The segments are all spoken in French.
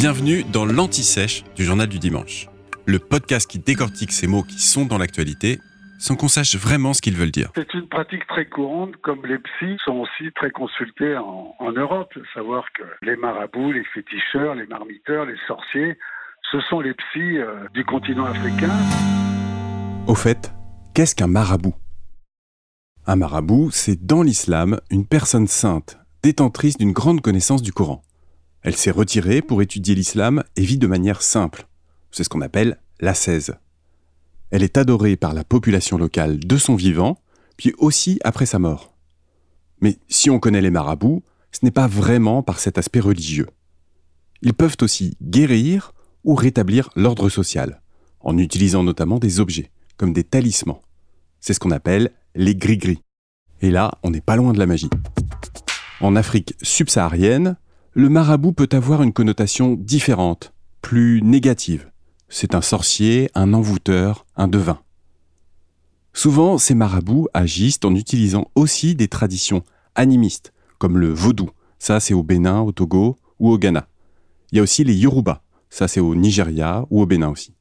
Bienvenue dans l'Anti-Sèche du Journal du Dimanche, le podcast qui décortique ces mots qui sont dans l'actualité sans qu'on sache vraiment ce qu'ils veulent dire. C'est une pratique très courante, comme les psys sont aussi très consultés en, en Europe. Savoir que les marabouts, les féticheurs, les marmiteurs, les sorciers, ce sont les psys euh, du continent africain. Au fait, qu'est-ce qu'un marabout? Un marabout, c'est dans l'islam une personne sainte, détentrice d'une grande connaissance du Coran. Elle s'est retirée pour étudier l'islam et vit de manière simple. C'est ce qu'on appelle l'ascèse. Elle est adorée par la population locale de son vivant, puis aussi après sa mort. Mais si on connaît les marabouts, ce n'est pas vraiment par cet aspect religieux. Ils peuvent aussi guérir ou rétablir l'ordre social, en utilisant notamment des objets, comme des talismans. C'est ce qu'on appelle les gris-gris. Et là, on n'est pas loin de la magie. En Afrique subsaharienne, le marabout peut avoir une connotation différente, plus négative. C'est un sorcier, un envoûteur, un devin. Souvent, ces marabouts agissent en utilisant aussi des traditions animistes, comme le vaudou, ça c'est au Bénin, au Togo ou au Ghana. Il y a aussi les Yoruba, ça c'est au Nigeria ou au Bénin aussi.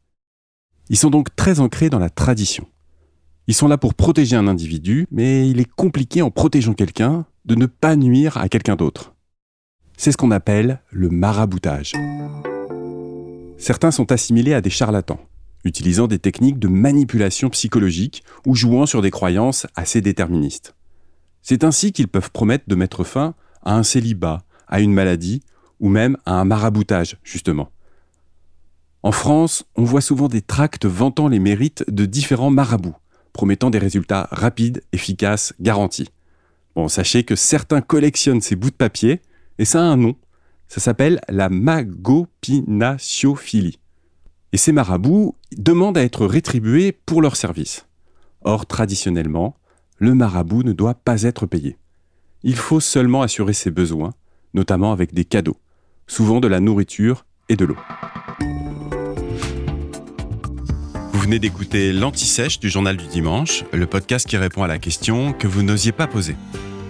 Ils sont donc très ancrés dans la tradition. Ils sont là pour protéger un individu, mais il est compliqué en protégeant quelqu'un de ne pas nuire à quelqu'un d'autre. C'est ce qu'on appelle le maraboutage. Certains sont assimilés à des charlatans, utilisant des techniques de manipulation psychologique ou jouant sur des croyances assez déterministes. C'est ainsi qu'ils peuvent promettre de mettre fin à un célibat, à une maladie ou même à un maraboutage, justement. En France, on voit souvent des tracts vantant les mérites de différents marabouts, promettant des résultats rapides, efficaces, garantis. Bon, sachez que certains collectionnent ces bouts de papier et ça a un nom. Ça s'appelle la magopinatiophilie. Et ces marabouts demandent à être rétribués pour leur service. Or, traditionnellement, le marabout ne doit pas être payé. Il faut seulement assurer ses besoins, notamment avec des cadeaux, souvent de la nourriture et de l'eau. Vous venez d'écouter l'Anti-Sèche du Journal du Dimanche, le podcast qui répond à la question que vous n'osiez pas poser.